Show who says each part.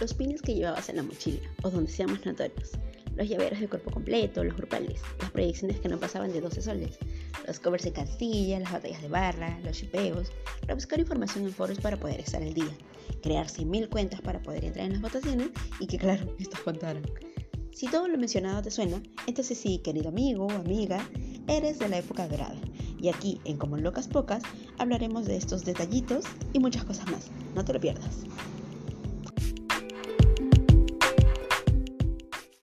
Speaker 1: los pines que llevabas en la mochila, o donde sean más notorios, los llaveros de cuerpo completo, los grupales, las proyecciones que no pasaban de 12 soles, los covers de Castilla, las batallas de barra, los shipeos, buscar información en foros para poder estar al día, crear 100.000 cuentas para poder entrar en las votaciones y que claro, estos contaron. Si todo lo mencionado te suena, entonces sí, querido amigo o amiga, eres de la época dorada. Y aquí, en Como Locas Pocas, hablaremos de estos detallitos y muchas cosas más. No te lo pierdas.